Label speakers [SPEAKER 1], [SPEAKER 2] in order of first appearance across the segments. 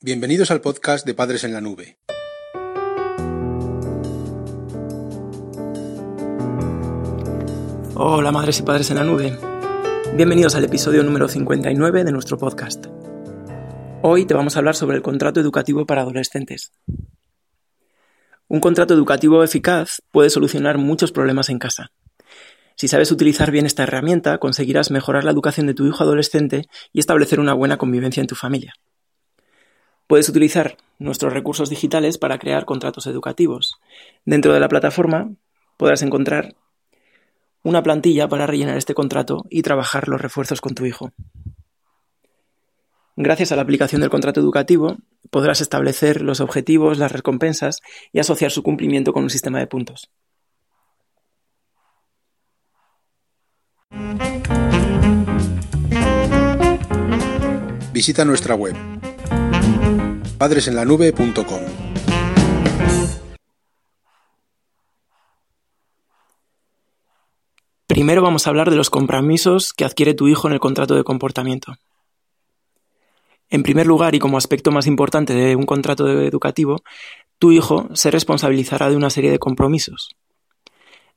[SPEAKER 1] Bienvenidos al podcast de Padres en la Nube.
[SPEAKER 2] Hola madres y padres en la nube. Bienvenidos al episodio número 59 de nuestro podcast. Hoy te vamos a hablar sobre el contrato educativo para adolescentes. Un contrato educativo eficaz puede solucionar muchos problemas en casa. Si sabes utilizar bien esta herramienta, conseguirás mejorar la educación de tu hijo adolescente y establecer una buena convivencia en tu familia. Puedes utilizar nuestros recursos digitales para crear contratos educativos. Dentro de la plataforma podrás encontrar una plantilla para rellenar este contrato y trabajar los refuerzos con tu hijo. Gracias a la aplicación del contrato educativo podrás establecer los objetivos, las recompensas y asociar su cumplimiento con un sistema de puntos.
[SPEAKER 1] Visita nuestra web padresenlanube.com.
[SPEAKER 2] Primero vamos a hablar de los compromisos que adquiere tu hijo en el contrato de comportamiento. En primer lugar, y como aspecto más importante de un contrato educativo, tu hijo se responsabilizará de una serie de compromisos.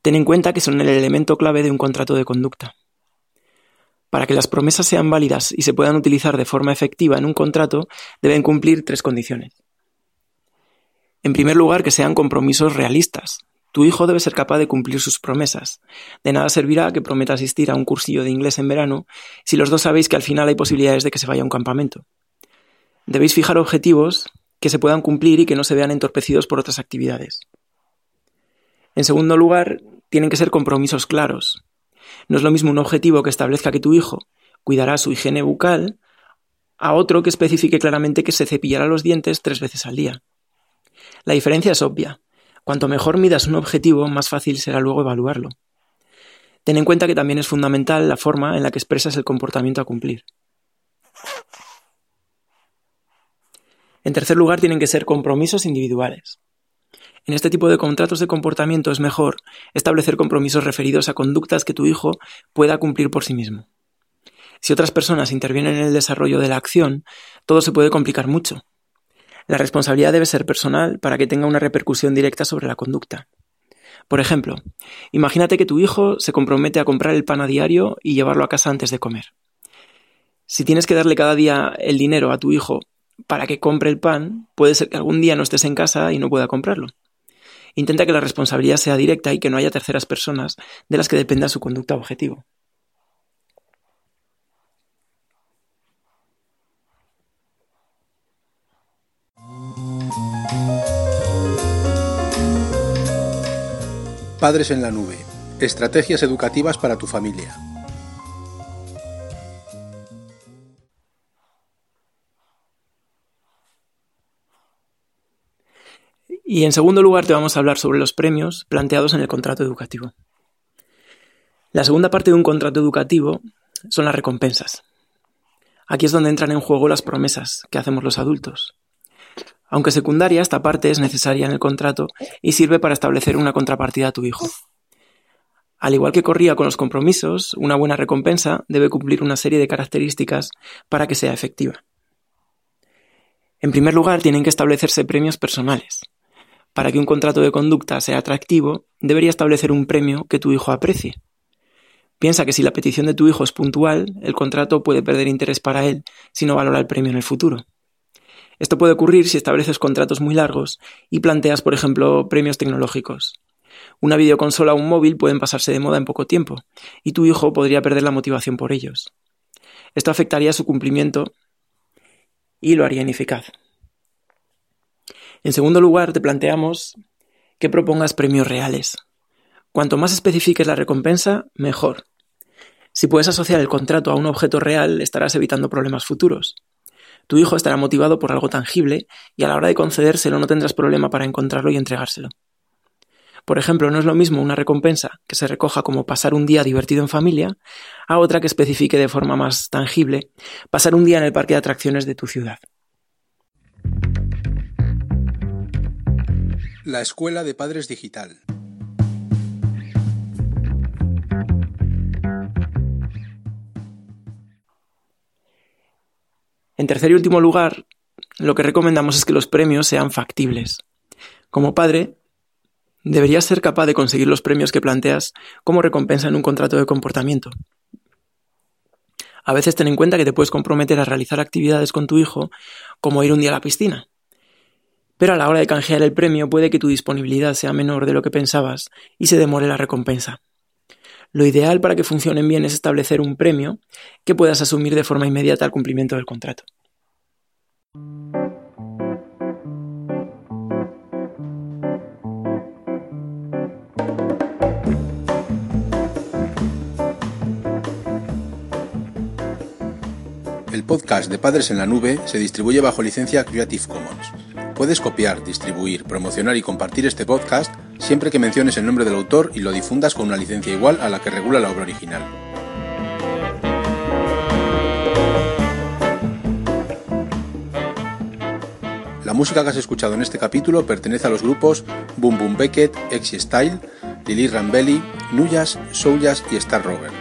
[SPEAKER 2] Ten en cuenta que son el elemento clave de un contrato de conducta. Para que las promesas sean válidas y se puedan utilizar de forma efectiva en un contrato, deben cumplir tres condiciones. En primer lugar, que sean compromisos realistas. Tu hijo debe ser capaz de cumplir sus promesas. De nada servirá que prometa asistir a un cursillo de inglés en verano si los dos sabéis que al final hay posibilidades de que se vaya a un campamento. Debéis fijar objetivos que se puedan cumplir y que no se vean entorpecidos por otras actividades. En segundo lugar, tienen que ser compromisos claros. No es lo mismo un objetivo que establezca que tu hijo cuidará su higiene bucal a otro que especifique claramente que se cepillará los dientes tres veces al día. La diferencia es obvia. Cuanto mejor midas un objetivo, más fácil será luego evaluarlo. Ten en cuenta que también es fundamental la forma en la que expresas el comportamiento a cumplir. En tercer lugar, tienen que ser compromisos individuales. En este tipo de contratos de comportamiento es mejor establecer compromisos referidos a conductas que tu hijo pueda cumplir por sí mismo. Si otras personas intervienen en el desarrollo de la acción, todo se puede complicar mucho. La responsabilidad debe ser personal para que tenga una repercusión directa sobre la conducta. Por ejemplo, imagínate que tu hijo se compromete a comprar el pan a diario y llevarlo a casa antes de comer. Si tienes que darle cada día el dinero a tu hijo para que compre el pan, puede ser que algún día no estés en casa y no pueda comprarlo. Intenta que la responsabilidad sea directa y que no haya terceras personas de las que dependa su conducta objetivo.
[SPEAKER 1] Padres en la Nube. Estrategias educativas para tu familia.
[SPEAKER 2] Y en segundo lugar te vamos a hablar sobre los premios planteados en el contrato educativo. La segunda parte de un contrato educativo son las recompensas. Aquí es donde entran en juego las promesas que hacemos los adultos. Aunque secundaria, esta parte es necesaria en el contrato y sirve para establecer una contrapartida a tu hijo. Al igual que corría con los compromisos, una buena recompensa debe cumplir una serie de características para que sea efectiva. En primer lugar, tienen que establecerse premios personales. Para que un contrato de conducta sea atractivo, debería establecer un premio que tu hijo aprecie. Piensa que si la petición de tu hijo es puntual, el contrato puede perder interés para él si no valora el premio en el futuro. Esto puede ocurrir si estableces contratos muy largos y planteas, por ejemplo, premios tecnológicos. Una videoconsola o un móvil pueden pasarse de moda en poco tiempo, y tu hijo podría perder la motivación por ellos. Esto afectaría su cumplimiento y lo haría ineficaz. En segundo lugar, te planteamos que propongas premios reales. Cuanto más especifiques la recompensa, mejor. Si puedes asociar el contrato a un objeto real, estarás evitando problemas futuros. Tu hijo estará motivado por algo tangible y a la hora de concedérselo no tendrás problema para encontrarlo y entregárselo. Por ejemplo, no es lo mismo una recompensa que se recoja como pasar un día divertido en familia a otra que especifique de forma más tangible pasar un día en el parque de atracciones de tu ciudad.
[SPEAKER 1] La Escuela de Padres Digital.
[SPEAKER 2] En tercer y último lugar, lo que recomendamos es que los premios sean factibles. Como padre, deberías ser capaz de conseguir los premios que planteas como recompensa en un contrato de comportamiento. A veces ten en cuenta que te puedes comprometer a realizar actividades con tu hijo, como ir un día a la piscina. Pero a la hora de canjear el premio puede que tu disponibilidad sea menor de lo que pensabas y se demore la recompensa. Lo ideal para que funcionen bien es establecer un premio que puedas asumir de forma inmediata al cumplimiento del contrato.
[SPEAKER 1] El podcast de Padres en la Nube se distribuye bajo licencia Creative Commons. Puedes copiar, distribuir, promocionar y compartir este podcast siempre que menciones el nombre del autor y lo difundas con una licencia igual a la que regula la obra original. La música que has escuchado en este capítulo pertenece a los grupos Boom Boom Beckett, Exy Style, Lily Rambelli, Nuyas, Souljas y Star Rover.